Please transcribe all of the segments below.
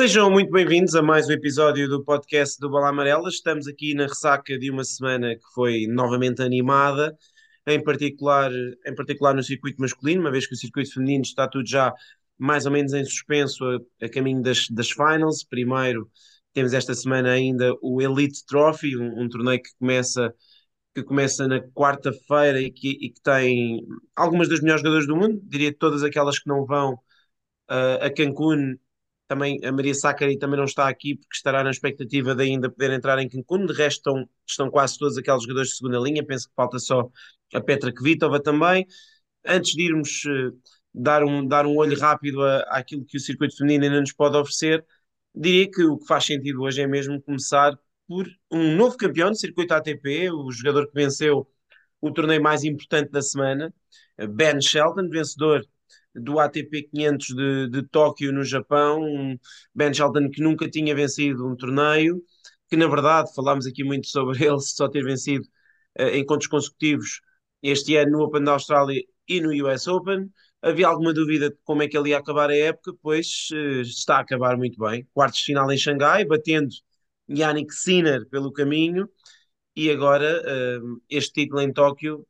Sejam muito bem-vindos a mais um episódio do podcast do Bola Amarela. Estamos aqui na ressaca de uma semana que foi novamente animada, em particular, em particular no circuito masculino, uma vez que o circuito feminino está tudo já mais ou menos em suspenso a, a caminho das, das finals. Primeiro, temos esta semana ainda o Elite Trophy, um, um torneio que começa, que começa na quarta-feira e que, e que tem algumas das melhores jogadoras do mundo, diria todas aquelas que não vão uh, a Cancún também a Maria Sacari também não está aqui porque estará na expectativa de ainda poder entrar em Cancún. De resto, estão, estão quase todos aqueles jogadores de segunda linha. Penso que falta só a Petra Kvitova também. Antes de irmos uh, dar, um, dar um olho rápido a, àquilo que o circuito feminino ainda nos pode oferecer, diria que o que faz sentido hoje é mesmo começar por um novo campeão do circuito ATP, o jogador que venceu o torneio mais importante da semana, Ben Shelton, vencedor do ATP 500 de, de Tóquio no Japão, um Ben Shelton que nunca tinha vencido um torneio, que na verdade falámos aqui muito sobre ele só ter vencido uh, encontros consecutivos este ano no Open da Austrália e no US Open. Havia alguma dúvida de como é que ele ia acabar a época, pois uh, está a acabar muito bem. Quartos de final em Xangai, batendo Yannick Sinner pelo caminho, e agora uh, este título em Tóquio,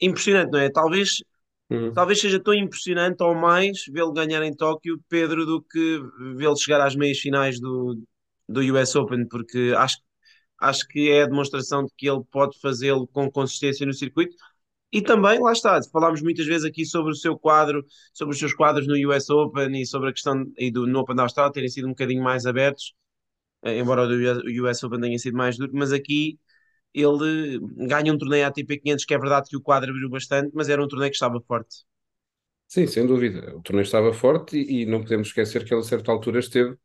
impressionante, não é? Talvez Uhum. Talvez seja tão impressionante ou mais vê-lo ganhar em Tóquio, Pedro, do que vê-lo chegar às meias finais do, do US Open, porque acho, acho que é a demonstração de que ele pode fazê-lo com consistência no circuito. E também, lá está, falámos muitas vezes aqui sobre o seu quadro, sobre os seus quadros no US Open e sobre a questão e do, no Open da Austrália terem sido um bocadinho mais abertos, eh, embora o US Open tenha sido mais duro, mas aqui ele ganha um torneio ATP 500, que é verdade que o quadro abriu bastante, mas era um torneio que estava forte. Sim, sem dúvida. O torneio estava forte e, e não podemos esquecer que ele a certa altura esteve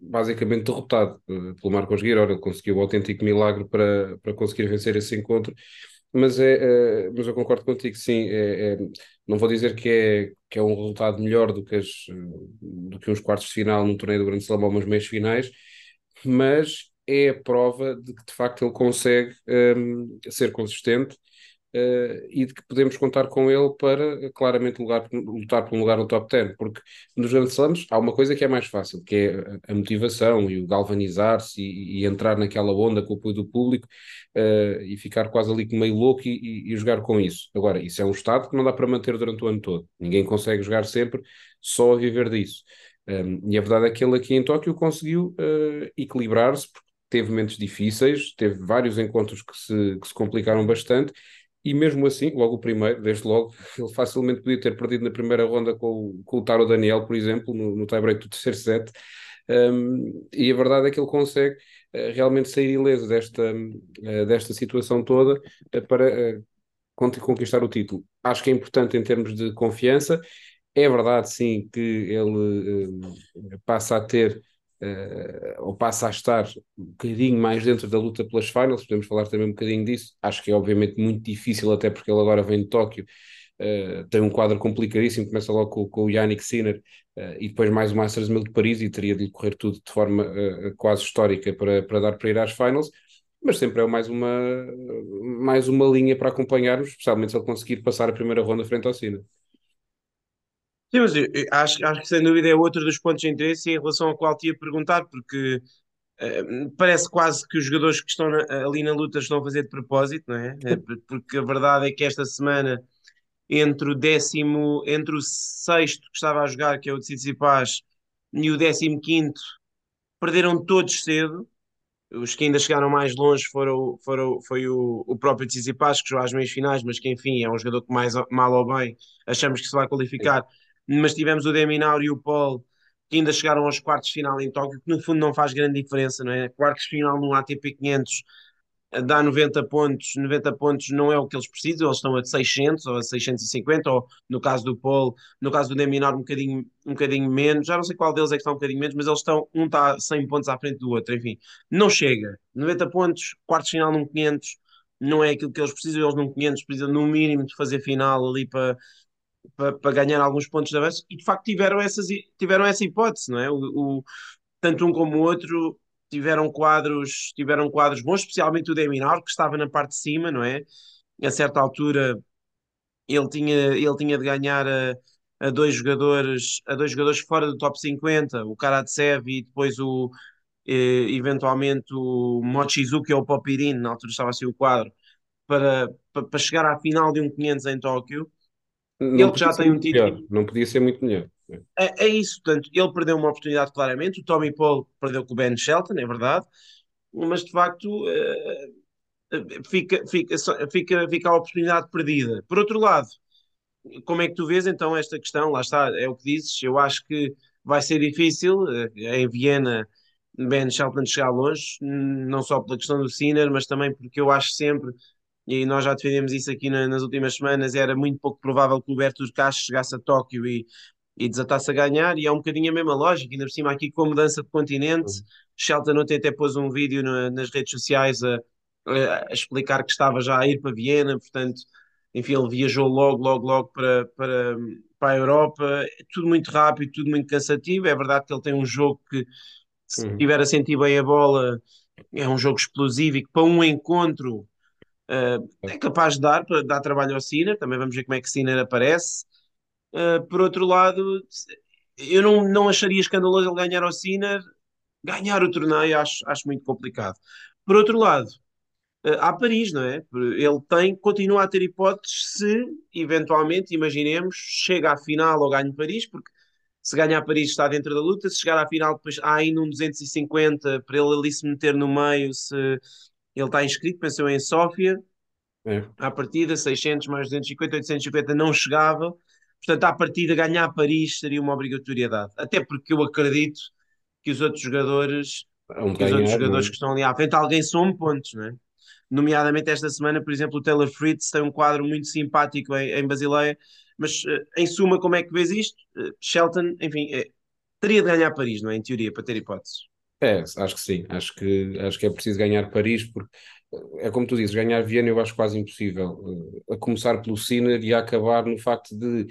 basicamente derrotado uh, pelo Marcos Guirão. Ele conseguiu o um autêntico milagre para, para conseguir vencer esse encontro. Mas, é, uh, mas eu concordo contigo, sim. É, é, não vou dizer que é, que é um resultado melhor do que, as, do que uns quartos de final num torneio do Grande Slam ou umas meias finais, mas é a prova de que de facto ele consegue um, ser consistente uh, e de que podemos contar com ele para claramente lugar, lutar por um lugar no top 10, porque nos grandes slams há uma coisa que é mais fácil, que é a motivação e o galvanizar-se e, e, entrar naquela onda com o apoio do público uh, e ficar quase ali meio louco e, e, e jogar com isso. Agora, isso é um estado que não dá para manter durante o ano todo. Ninguém consegue jogar sempre só a viver disso. Um, e a verdade é que ele aqui em Tóquio conseguiu uh, equilibrar-se, porque teve momentos difíceis, teve vários encontros que se, que se complicaram bastante, e mesmo assim, logo o primeiro, desde logo, ele facilmente podia ter perdido na primeira ronda com o, com o Taro Daniel, por exemplo, no, no tie-break do terceiro set, um, e a verdade é que ele consegue uh, realmente sair ileso desta, uh, desta situação toda uh, para conquistar o título. Acho que é importante em termos de confiança. É verdade, sim, que ele passa a ter uh, ou passa a estar um bocadinho mais dentro da luta pelas finals, podemos falar também um bocadinho disso. Acho que é obviamente muito difícil, até porque ele agora vem de Tóquio, uh, tem um quadro complicadíssimo, começa logo com, com o Yannick Sinner uh, e depois mais o Masters 1000 de Paris e teria de correr tudo de forma quase histórica para, para dar para ir às finals mas sempre é mais uma, mais uma linha para acompanharmos, especialmente se ele conseguir passar a primeira ronda frente ao Sina. Sim, mas eu, eu acho, acho que sem dúvida é outro dos pontos de interesse em relação ao qual te ia perguntar, porque uh, parece quase que os jogadores que estão na, ali na luta estão a fazer de propósito, não é? é? Porque a verdade é que esta semana, entre o décimo, entre o sexto que estava a jogar, que é o de Tsitsipas, e o décimo quinto, perderam todos cedo. Os que ainda chegaram mais longe foram, foram, foi o, o próprio Tsitsipas, que jogou às meias finais, mas que enfim é um jogador que mais mal ou bem achamos que se vai qualificar. Mas tivemos o Deminaur e o Paul que ainda chegaram aos quartos de final em Tóquio, que no fundo não faz grande diferença, não é? Quartos de final no ATP 500 eh, dá 90 pontos, 90 pontos não é o que eles precisam, eles estão a 600 ou a 650, ou no caso do Paul, no caso do Deminar um bocadinho, um bocadinho menos, já não sei qual deles é que está um bocadinho menos, mas eles estão, um está 100 pontos à frente do outro, enfim, não chega, 90 pontos, quartos de final num 500, não é aquilo que eles precisam, eles num 500 precisam no mínimo de fazer final ali para para, para ganhar alguns pontos de avanço e de facto tiveram, essas, tiveram essa hipótese, não é? O, o, tanto um como o outro tiveram quadros, tiveram quadros bons, especialmente o Deminar, que estava na parte de cima, não é? A certa altura ele tinha, ele tinha de ganhar a, a dois jogadores, a dois jogadores fora do top 50, o Karatsev e depois o eh, eventualmente o Mochizuki ou o Popirin, na altura estava assim o quadro, para, para, para chegar à final de um 500 em Tóquio. Não ele que já tem um título. Melhor. Não podia ser muito melhor. É, é, isso, portanto, ele perdeu uma oportunidade claramente, o Tommy Paul perdeu com o Ben Shelton, é verdade, mas de facto uh, fica, fica, fica, fica a oportunidade perdida. Por outro lado, como é que tu vês então esta questão? Lá está, é o que dizes, eu acho que vai ser difícil uh, em Viena Ben Shelton chegar longe, não só pela questão do Sinner, mas também porque eu acho sempre, e nós já defendemos isso aqui na, nas últimas semanas, era muito pouco provável que o Berto Castro chegasse a Tóquio e, e desatasse a ganhar, e é um bocadinho a mesma lógica, ainda por cima aqui com a mudança de continente, uhum. Shelton ontem até pôs um vídeo no, nas redes sociais a, a, explicar que estava já a ir para Viena, portanto, enfim, ele viajou logo, logo, logo para, para, para a Europa, tudo muito rápido, tudo muito cansativo, é verdade que ele tem um jogo que se uhum. tiver a sentir bem a bola, é um jogo explosivo e que para um encontro uh, é capaz de dar, dar trabalho ao Sinner. Também vamos ver como é que Sinner aparece. Uh, por outro lado, eu não, não acharia escandaloso ele ganhar ao Sinner. Ganhar o torneio acho, acho muito complicado. Por outro lado, uh, há Paris, não é? Ele tem, continua a ter hipóteses se, eventualmente, imaginemos, chega à final ou ganha Paris, porque se ganhar Paris está dentro da luta, se chegar à final depois há ainda um 250 para ele ali se meter no meio, se ele está inscrito, pensou em Sófia, é. à partida 600 mais 250, 850 não chegava, portanto à partida ganhar Paris seria uma obrigatoriedade, até porque eu acredito que os outros jogadores, um que os outros jogadores que estão ali à frente, alguém some pontos, não é? Nomeadamente esta semana, por exemplo, o Taylor Fritz tem um quadro muito simpático em, em Basileia, mas uh, em suma, como é que vês isto? Uh, Shelton, enfim, é, teria de ganhar Paris, não é? Em teoria, para ter hipóteses. É, acho que sim. Acho que, acho que é preciso ganhar Paris, porque é como tu dizes, ganhar Viena eu acho quase impossível. A começar pelo Sinner e a acabar no facto de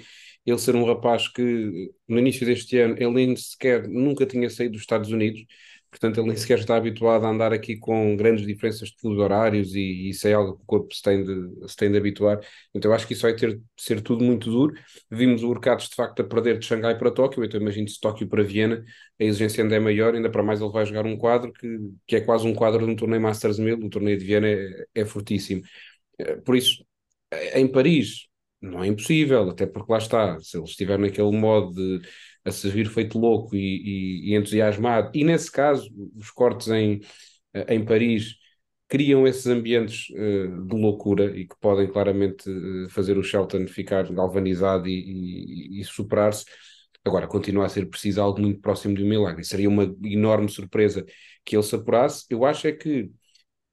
ele ser um rapaz que no início deste ano ele nem sequer nunca tinha saído dos Estados Unidos portanto ele nem sequer está habituado a andar aqui com grandes diferenças de fuso horários e, e isso é algo que o corpo se tem de, se tem de habituar. Então acho que isso vai ter de ser tudo muito duro. Vimos o Urcados de facto a perder de Xangai para Tóquio, então imagino se Tóquio para Viena, a exigência ainda é maior, ainda para mais ele vai jogar um quadro que, que é quase um quadro de um torneio Masters 1000, o torneio de Viena é, é fortíssimo. Eh, por isso, em Paris, não é impossível, até porque lá está, se ele estiver naquele modo de a servir feito louco e, e, e, entusiasmado. E nesse caso, os cortes em, em Paris criam esses ambientes uh, de loucura e que podem claramente uh, fazer o Shelton ficar galvanizado e, e superar-se. Agora, continua a ser preciso algo muito próximo de um milagre. Seria uma enorme surpresa que ele se apurasse. Eu acho é que,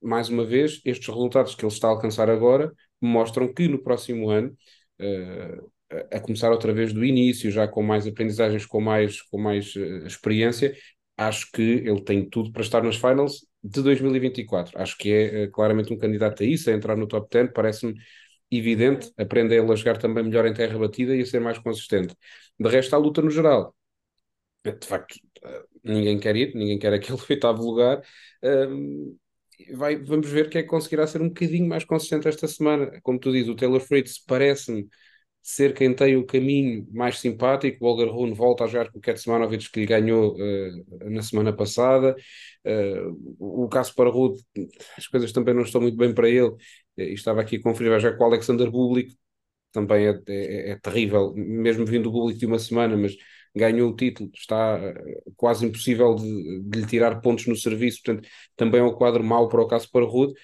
mais uma vez, estes resultados que ele está a alcançar agora mostram que no próximo ano uh, a começar outra vez do início, já com mais aprendizagens, com mais, com mais uh, experiência, acho que ele tem tudo para estar nas finals de 2024. Acho que é uh, claramente um candidato a isso, a entrar no top 10, parece-me evidente, aprende ele a jogar também melhor em terra batida e a ser mais consistente. De resto, a luta no geral, de facto, ninguém quer ir, ninguém quer aquele oitavo lugar. Vai, vamos ver quem é que conseguirá ser um bocadinho mais consistente esta semana. Como tu dizes, o Taylor Fritz parece-me ser quem tem o caminho mais simpático. O Olga Rune volta a jogar com o Ketsmanovic que lhe ganhou uh, na semana passada. Uh, o caso para Rude, as coisas também não estão muito bem para ele. Uh, estava aqui a conferir já com o Alexander Bublik, também é, é, é, terrível, mesmo vindo o Bublik de uma semana, mas ganhou o título, está quase impossível de, de, lhe tirar pontos no serviço, portanto, também é um quadro mau para o caso para Rude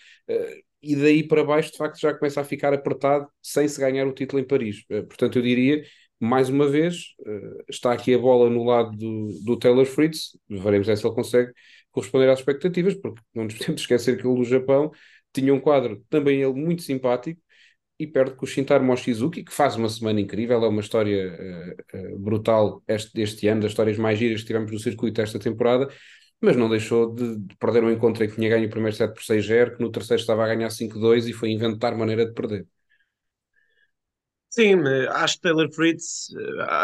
e daí para baixo de facto já começa a ficar apertado sem se ganhar o título em Paris. Eh, portanto, eu diria, mais uma vez, eh, está aqui a bola no lado do, do Taylor Fritz, veremos é se ele consegue corresponder às expectativas, porque não nos podemos esquecer que ele do Japão tinha um quadro também ele muito simpático e perde com o Shintaro Mochizuki, que faz uma semana incrível, é uma história uh, uh, brutal este, este ano, das histórias mais giras que tivemos no circuito esta temporada, mas não deixou de, de perder um encontro em que tinha ganho o primeiro set por 6-0, que no terceiro estava a ganhar 5-2 e foi inventar maneira de perder. Sim, acho que Taylor Fritz,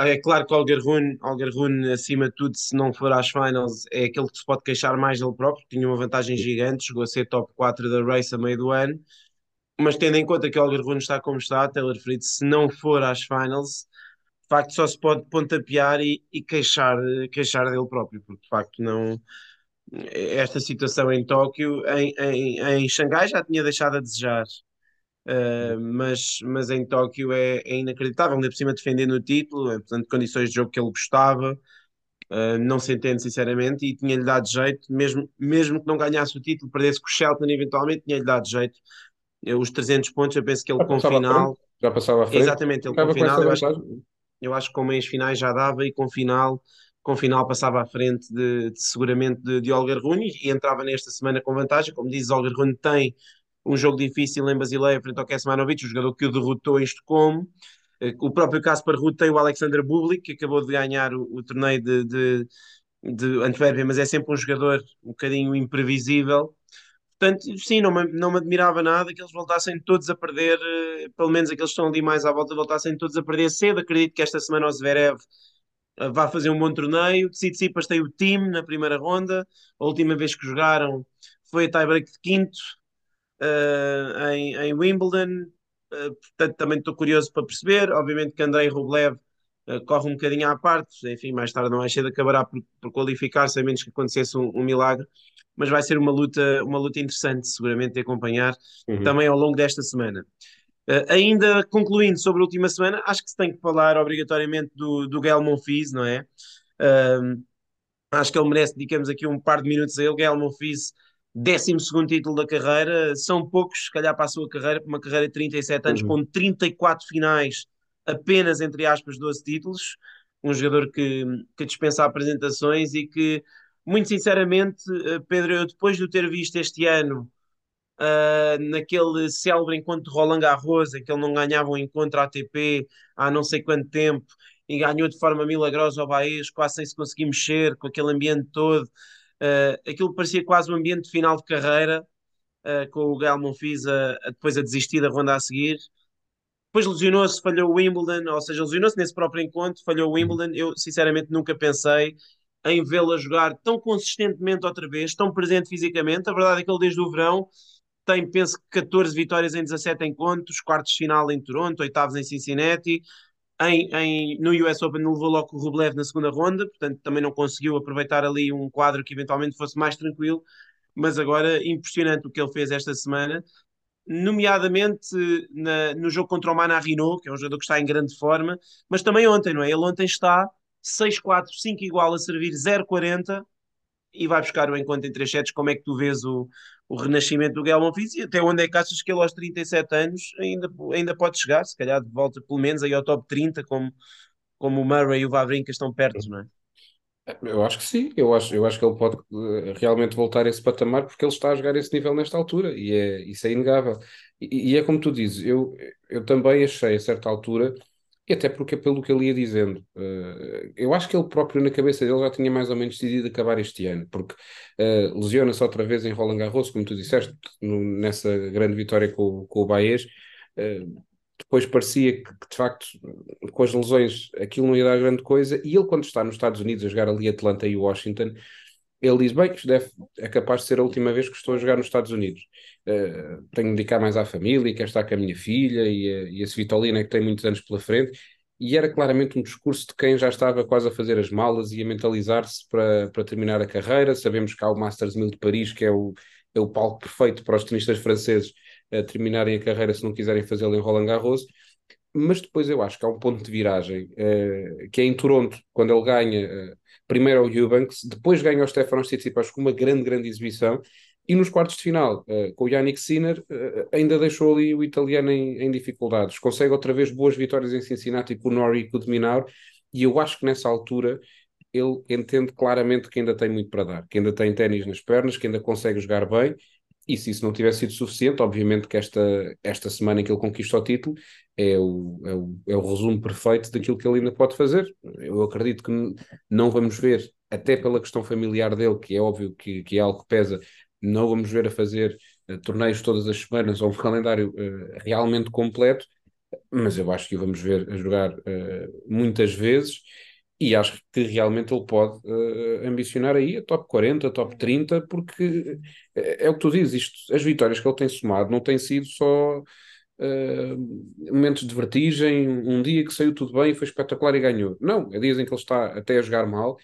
eh, é claro que Olger Rune, Olger Rune, acima de tudo, se não for às finals, é aquele que se pode queixar mais dele próprio, tinha uma vantagem gigante, chegou a ser top 4 da race a meio do ano, mas tendo em conta que Olger Rune está como está, Taylor Fritz, se não for às finals, facto só se pode pontapear e, e queixar, queixar dele próprio, porque de facto não. Esta situação em Tóquio, em, em, em Xangai já tinha deixado a desejar, uh, mas, mas em Tóquio é, é inacreditável, ainda por cima defendendo o título, é, portanto, condições de jogo que ele gostava, uh, não se entende sinceramente, e tinha-lhe dado jeito, mesmo, mesmo que não ganhasse o título, perdesse com o Shelton eventualmente, tinha-lhe dado jeito. Os 300 pontos, eu penso que ele com final. Já passava à frente. Exatamente, ele com final, eu acho, eu acho que com meias finais já dava e com final, com final passava à frente de, de seguramente de, de Olga Rune e entrava nesta semana com vantagem. Como dizes, Olga Rune tem um jogo difícil em Basileia frente ao Kesmanovic, o jogador que o derrotou em Estocolmo. Eh, o próprio Kaspar Ruud tem o Alexander Bublik, que acabou de ganhar o, o torneio de, de, de Antuérpia, mas é sempre um jogador um bocadinho imprevisível. Portanto, sim, não me, não me admirava nada que eles voltassem todos a perder, eh, pelo menos aqueles que estão ali mais à volta, voltassem todos a perder cedo. Acredito que esta semana o Zverev eh, vá fazer um bom torneio. Tsitsipas tem o time na primeira ronda. A última vez que jogaram foi a tiebreak de quinto uh, em, em, Wimbledon. Uh, portanto, também estou curioso para perceber. Obviamente que Andrei Rublev corre um bocadinho à parte. Enfim, mais tarde não mais cedo acabará por, por qualificar-se, a menos que acontecesse um, um milagre mas vai ser uma luta, uma luta interessante, seguramente, de acompanhar uhum. também ao longo desta semana. Uh, ainda concluindo sobre a última semana, acho que se tem que falar obrigatoriamente do, do Gael Monfils, não é? Uh, acho que ele merece, dedicamos aqui um par de minutos a ele. Gael Monfils, 12 título da carreira, são poucos, se calhar, para a sua carreira, para uma carreira de 37 anos, uhum. com 34 finais, apenas entre aspas, 12 títulos. Um jogador que, que dispensa apresentações e que muito sinceramente, eh, Pedro, eu depois de o ter visto este ano uh, naquele célebre encontro de Roland Garros, em que ele não ganhava um encontro ATP há não sei quanto tempo e ganhou de forma milagrosa ao Baez, quase sem se conseguir mexer, com aquele ambiente todo. Uh, aquilo parecia quase um ambiente de final de carreira, uh, com o Gael Monfils a, a, depois a desistir da ronda a seguir. Depois lesionou-se, falhou o Wimbledon, ou seja, lesionou-se nesse próprio encontro, falhou o Wimbledon. Eu, sinceramente, nunca pensei em vê-la jogar tão consistentemente outra vez, tão presente fisicamente. A verdade é que ele desde o verão tem, penso que 14 vitórias em 17 encontros, quartos de final em Toronto, oitavos em Cincinnati. Em, em, no US Open levou logo o Rublev na segunda ronda, portanto também não conseguiu aproveitar ali um quadro que eventualmente fosse mais tranquilo, mas agora impressionante o que ele fez esta semana, nomeadamente na, no jogo contra o Mana Rino, que é um jogador que está em grande forma, mas também ontem, não é? Ele ontem está 6-4, 5 igual a servir 0-40 e vai buscar o encontro em 3 sets. Como é que tu vês o, o renascimento do Gael Monfils e até onde é que achas que ele aos 37 anos ainda, ainda pode chegar? Se calhar de volta pelo menos aí ao top 30, como, como o Murray e o Vavrinka estão perto, não é? Eu acho que sim, eu acho, eu acho que ele pode uh, realmente voltar a esse patamar porque ele está a jogar esse nível nesta altura e é, isso é inegável. E, e é como tu dizes, eu, eu também achei a certa altura e até porque, pelo que ele ia dizendo, uh, eu acho que ele próprio, na cabeça dele, já tinha mais ou menos decidido acabar este ano, porque uh, lesiona-se outra vez em Roland Garros, como tu disseste, no, nessa grande vitória com, com o Baez. Uh, depois parecia que, de facto, com as lesões, aquilo não ia dar grande coisa. E ele, quando está nos Estados Unidos a jogar ali Atlanta e Washington, ele diz: Bem, isto deve, é capaz de ser a última vez que estou a jogar nos Estados Unidos. Uh, tenho de dedicar mais à família, quero estar com a minha filha e a, e a que tem muitos anos pela frente. E era claramente um discurso de quem já estava quase a fazer as malas e a mentalizar-se para, para terminar a carreira. Sabemos que há o Masters 1000 de Paris, que é o, é o palco perfeito para os tenistas franceses uh, terminarem a carreira se não quiserem fazê-lo em Roland Garros mas depois eu acho que há um ponto de viragem, uh, que é em Toronto, quando ele ganha uh, primeiro ao Eubanks, depois ganha ao Stefanos Tsitsipas com uma grande, grande exibição, e nos quartos de final, uh, com o Yannick Sinner, ainda deixou ali o italiano em, em, dificuldades. Consegue outra vez boas vitórias em Cincinnati com o Norrie e com o Dominar, e eu acho que nessa altura ele entende claramente que ainda tem muito para dar, que ainda tem ténis nas pernas, que ainda consegue jogar bem, e se isso não tivesse sido suficiente, obviamente que esta, esta semana em que ele conquista o título é o, é, o, é o resumo perfeito daquilo que ele ainda pode fazer. Eu acredito que não vamos ver, até pela questão familiar dele, que é óbvio que, que é algo que pesa, não vamos ver a fazer uh, torneios todas as semanas ou um calendário uh, realmente completo, mas eu acho que o vamos ver a jogar uh, muitas vezes e acho que realmente ele pode uh, ambicionar aí a top 40, top 30, porque é, é o que tu dizes, isto, as vitórias que ele tem somado não têm sido só uh, momentos de vertigem, um dia que saiu tudo bem, foi espetacular e ganhou. Não, é dias em que ele está até a jogar mal,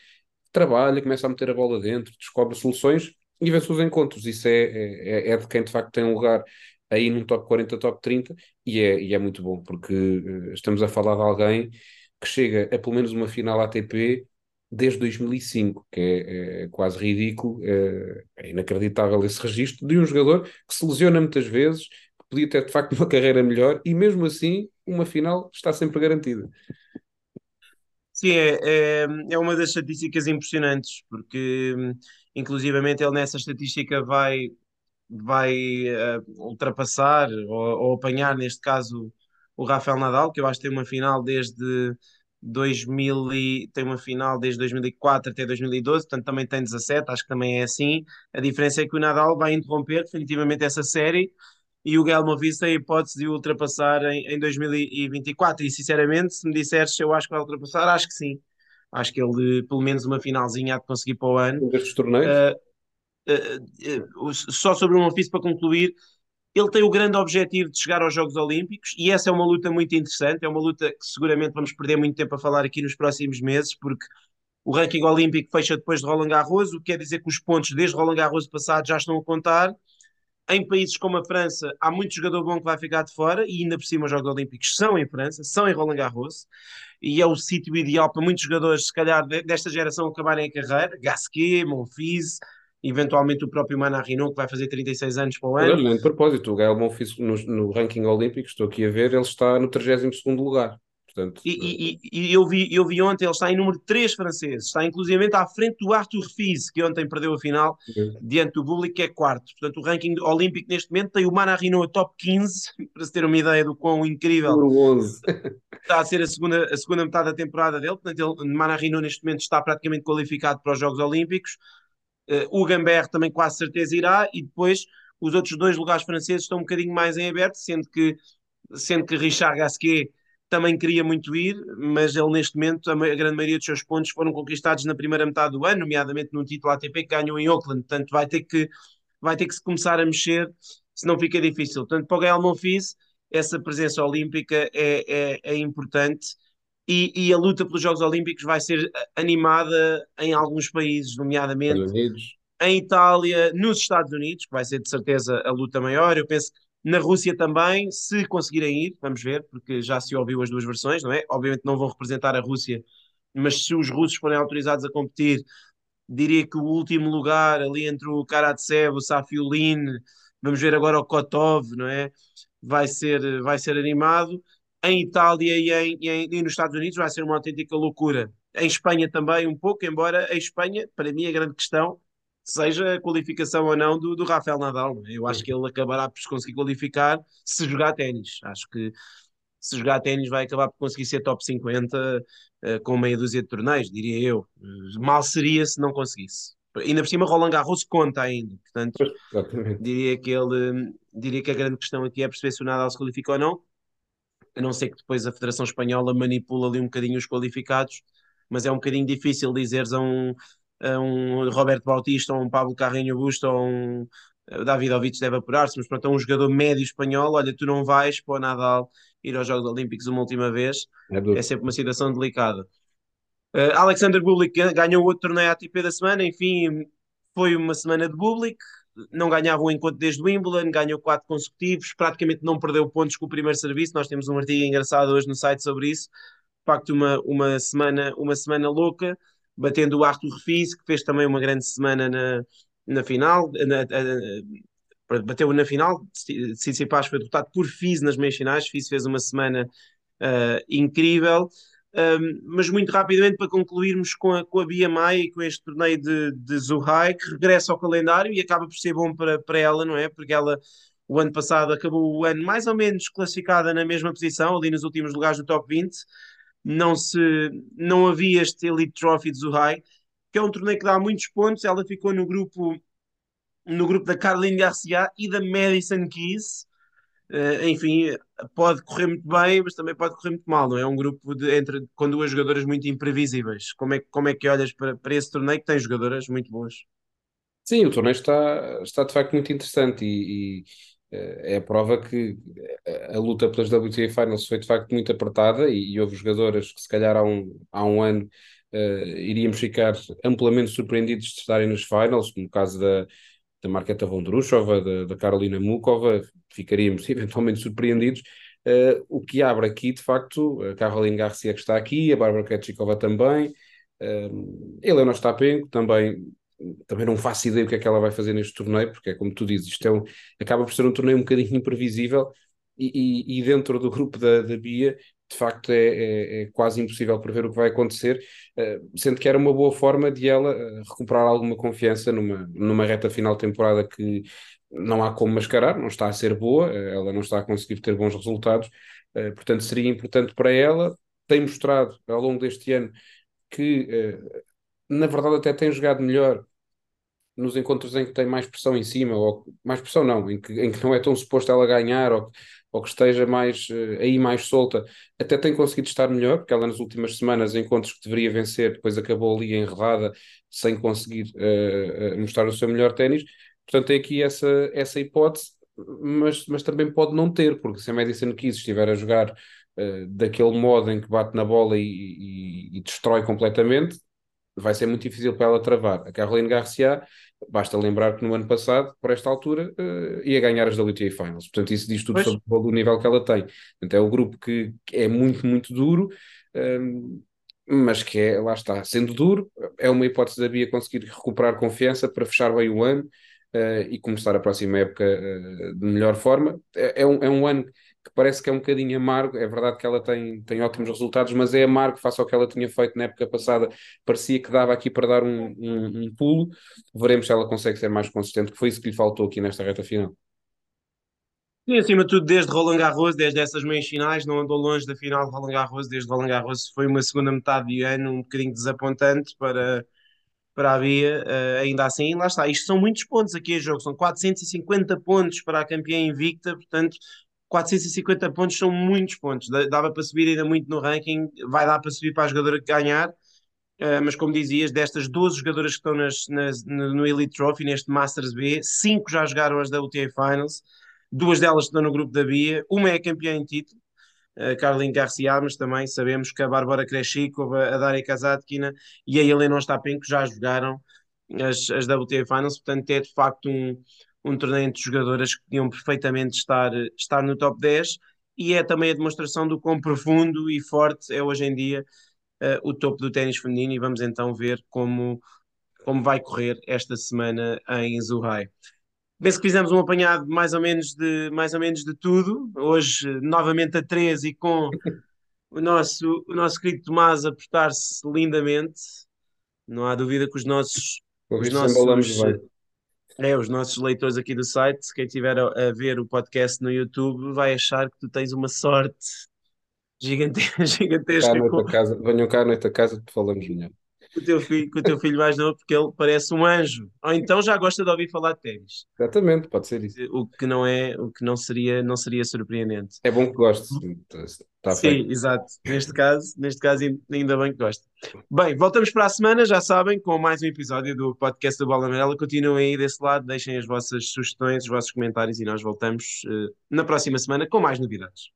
trabalha, começa a meter a bola dentro, descobre soluções e vence os encontros. Isso é, é, é de quem de facto tem um lugar aí num top 40, top 30 e é, e é muito bom, porque estamos a falar de alguém que chega a pelo menos uma final ATP desde 2005, que é, é quase ridículo, é, é, inacreditável esse registro de um jogador que se lesiona muitas vezes, que podia ter de facto uma carreira melhor e mesmo assim uma final está sempre garantida. Sim, é, é, é uma das estatísticas impressionantes, porque inclusivamente ele nessa estatística vai, vai uh, ultrapassar ou, ou apanhar, neste caso, o Rafael Nadal, que eu acho que tem uma final desde 2000 e, tem uma final desde 2004 até 2012, portanto também tem 17, acho que também é assim. A diferença é que o Nadal vai interromper definitivamente essa série e o Gelmovic tem a hipótese de o ultrapassar em, em 2024. E sinceramente, se me disseres se eu acho que vai ultrapassar, acho que sim. Acho que ele, pelo menos uma finalzinha, há de conseguir para o ano. Destes torneios? Uh, uh, uh, só sobre um ofício para concluir, ele tem o grande objetivo de chegar aos Jogos Olímpicos e essa é uma luta muito interessante. É uma luta que seguramente vamos perder muito tempo a falar aqui nos próximos meses, porque o ranking olímpico fecha depois de Roland Garros, o que quer dizer que os pontos desde Roland Garros passado já estão a contar. Em países como a França, há muito jogador bom que vai ficar de fora, e ainda por cima os Jogos Olímpicos são em França, são em Roland Garros, e é o sítio ideal para muitos jogadores, se calhar, desta geração acabarem a carreira. Gasquet, Monfils, eventualmente o próprio Manarino, que vai fazer 36 anos para o ano. Olha, de propósito, o Gael Monfils no, no ranking olímpico, estou aqui a ver, ele está no 32 lugar. Portanto, e, e, e, eu, vi, eu vi ontem, ele está em número 3 francês, está inclusivamente à frente do Arthur Fils, que ontem perdeu a final diante do público, que é quarto. Portanto, o ranking olímpico neste momento tem o Manarino a top 15, para se ter uma ideia do quão incrível está a ser a segunda, a segunda metade da temporada dele. Portanto, ele, Manarino neste momento está praticamente qualificado para os Jogos Olímpicos. Uh, o Gambert também quase certeza irá, e depois os outros dois lugares franceses estão um bocadinho mais em aberto, sendo que, sendo que Richard Gasquet também queria muito ir, mas ele neste momento, a, a, grande maioria dos seus pontos foram conquistados na primeira metade do ano, nomeadamente num título ATP que ganhou em Auckland, portanto vai ter que, vai ter que se começar a mexer, senão fica difícil. Portanto, para o Gael Monfils, essa presença olímpica é, é, é importante e, e, a luta pelos Jogos Olímpicos vai ser animada em alguns países, nomeadamente em Itália, nos Estados Unidos, que vai ser de certeza a luta maior. Eu penso que na Rússia também, se conseguirem ir, vamos ver, porque já se ouviu as duas versões, não é? Obviamente não vão representar a Rússia, mas se os russos forem autorizados a competir, diria que o último lugar ali entre o Karatsev, o Safiulin, vamos ver agora o Kotov, não é? Vai ser, vai ser animado. Em Itália e, em, e, em, e nos Estados Unidos vai ser uma autêntica loucura. Em Espanha também um pouco, embora a Espanha, para mim, a grande questão seja a qualificação ou não do, do Rafael Nadal. É? Eu acho que ele acabará por se conseguir qualificar se jogar ténis. Acho que se jogar ténis vai acabar por conseguir ser top 50 uh, com meia dúzia de torneios, diria eu. Uh, mal seria se não conseguisse. Ainda por cima, Roland Garros conta ainda. Portanto, diria que ele diria que a grande questão aqui é perceber se o Nadal se qualifica ou não. A não ser que depois a Federação Espanhola manipula ali um bocadinho os qualificados, mas é um bocadinho difícil dizeres a um, a um Roberto Bautista ou um Pablo Carreño Busto ou um Davidovich deve apurar-se, mas pronto, é um jogador médio espanhol, olha, tu não vais para o Nadal ir aos Jogos Olímpicos uma última vez, é, é sempre uma situação delicada. Uh, Alexander Bublik ganhou outro torneio ATP da semana, enfim, foi uma semana de Bublik, não ganhava um encontro desde Wimbledon, ganhou quatro consecutivos, praticamente não perdeu pontos com o primeiro serviço, nós temos um artigo engraçado hoje no site sobre isso, de facto uma, uma, semana, uma semana louca, batendo o Arthur Fils, que fez também uma grande semana na, na final, na, na, bateu na final, Tsitsipas foi derrotado por Fils nas meias finais, Fils fez uma semana uh, incrível, um, mas muito rapidamente para concluirmos com a, com a Bia Maia e com este torneio de, de Zuhai, que regressa ao calendário e acaba por ser bom para, para ela, não é? Porque ela o ano passado acabou o ano mais ou menos classificada na mesma posição, ali nos últimos lugares do top 20, não se não havia este Elite Trophy de Zuhai, que é um torneio que dá muitos pontos. Ela ficou no grupo no grupo da Caroline Garcia e da Madison Keys. Uh, enfim, pode correr muito bem, mas também pode correr muito mal. Não é? é um grupo de, entre, com duas jogadoras muito imprevisíveis. Como é, como é que olhas para, para esse torneio que tem jogadoras muito boas? Sim, o torneio está, está de facto muito interessante e, e é a prova que a, a luta pelas WTA Finals foi de facto muito apertada e, e houve jogadoras que se calhar há um, há um ano uh, iríamos ficar amplamente surpreendidos de estarem nos finals, como o caso da, da Marketa Vondrushova, da, da Carolina Mukova, ficaríamos eventualmente surpreendidos. Uh, o que abre aqui, de facto, a Caroline Garcia que está aqui, a Bárbara Ketchikova também, uh, Helena Ostapenko também também não faço ideia o que é que ela vai fazer neste torneio, porque é como tu dizes, isto é um, acaba por ser um torneio um bocadinho imprevisível e, e, e dentro do grupo da, da Bia, de facto, é, é, é, quase impossível prever o que vai acontecer, uh, sendo que era uma boa forma de ela uh, recuperar alguma confiança numa, numa reta final de temporada que não há como mascarar, não está a ser boa, uh, ela não está a conseguir ter bons resultados, portanto, seria importante para ela. Tem mostrado ao longo deste ano que na verdade até tem jogado melhor nos encontros em que tem mais pressão em cima, ou mais pressão não, em que, em que não é tão suposto ela ganhar, ou, ou que esteja mais uh, aí mais solta, até tem conseguido estar melhor, porque ela nas últimas semanas, encontros que deveria vencer, depois acabou ali enredada, sem conseguir uh, mostrar o seu melhor ténis. Portanto, tem aqui essa, essa hipótese, mas, mas também pode não ter, porque se a Madison Keys estiver a jogar uh, daquele modo em que bate na bola e, e, e destrói completamente, vai ser muito difícil para ela travar. A Caroline Garcia, basta lembrar que no ano passado, por esta altura, uh, ia ganhar as WTA Finals. Portanto, isso diz tudo pois. sobre o nível que ela tem. Portanto, é o grupo que, que é muito, muito duro. Um, ehm, mas que é, lá está, sendo duro, é uma hipótese da Bia conseguir recuperar confiança para fechar bem o ano uh, e começar a próxima época uh, de melhor forma. É, é, um, é um ano que parece que é um bocadinho amargo. É verdade que ela tem, tem ótimos resultados, mas é amargo face ao que ela tinha feito na época passada. Parecia que dava aqui para dar um, um, um pulo. Veremos se ela consegue ser mais consistente, que foi isso que lhe faltou aqui nesta reta final. Sim, acima de tudo, desde Roland Garros, desde essas meias finais, não andou longe da final de Roland Garros, desde Roland Garros foi uma segunda metade de ano um bocadinho desapontante para, para a Bia, uh, ainda assim, lá está, isto são muitos pontos aqui em jogo, são 450 pontos para a campeã invicta, portanto 450 pontos são muitos pontos. Dava para subir ainda muito no ranking, vai dar para subir para a jogadora ganhar. Uh, mas como dizias, destas 12 jogadoras que estão nas, nas, no Elite Trophy, neste Masters B, 5 já jogaram as UTA Finals, duas delas estão no grupo da Bia, uma é campeã em título, uh, Caroline Garcia, mas também sabemos que a Bárbara Kreshikova, a Daria Kazatkina e a Helena Ostapenko já jogaram as, as WTA Finals, portanto é de facto um, um torneio entre jogadoras que podiam perfeitamente estar, estar no top 10 e é também a demonstração do quão profundo e forte é hoje em dia uh, o topo do ténis feminino e vamos então ver como, como vai correr esta semana em Zurrai. Penso que fizemos um apanhado mais ou menos de, mais ou menos de tudo, hoje novamente a 13 e com o nosso, o nosso querido Tomás a portar-se lindamente, não há dúvida que os nossos... Os nossos é, os nossos leitores aqui do site, quem estiver a, a, ver o podcast no YouTube, vai achar que tu tens uma sorte gigantesca. gigantesca cá com... casa, venham cá à noite a casa que falamos melhor. Com o, teu filho, com o teu filho mais novo, porque ele parece um anjo. Ou então já gosta de ouvir falar de ténis. Exatamente, pode ser isso. O que não é, o que não seria, não seria surpreendente. É bom que goste. Está Sim, feito. exato. Neste caso, neste caso, ainda bem que gosta. Bem, voltamos para a semana, já sabem, com mais um episódio do podcast do Bola Amarela. Continuem aí desse lado, deixem as vossas sugestões, os vossos comentários e nós voltamos uh, na próxima semana com mais novidades.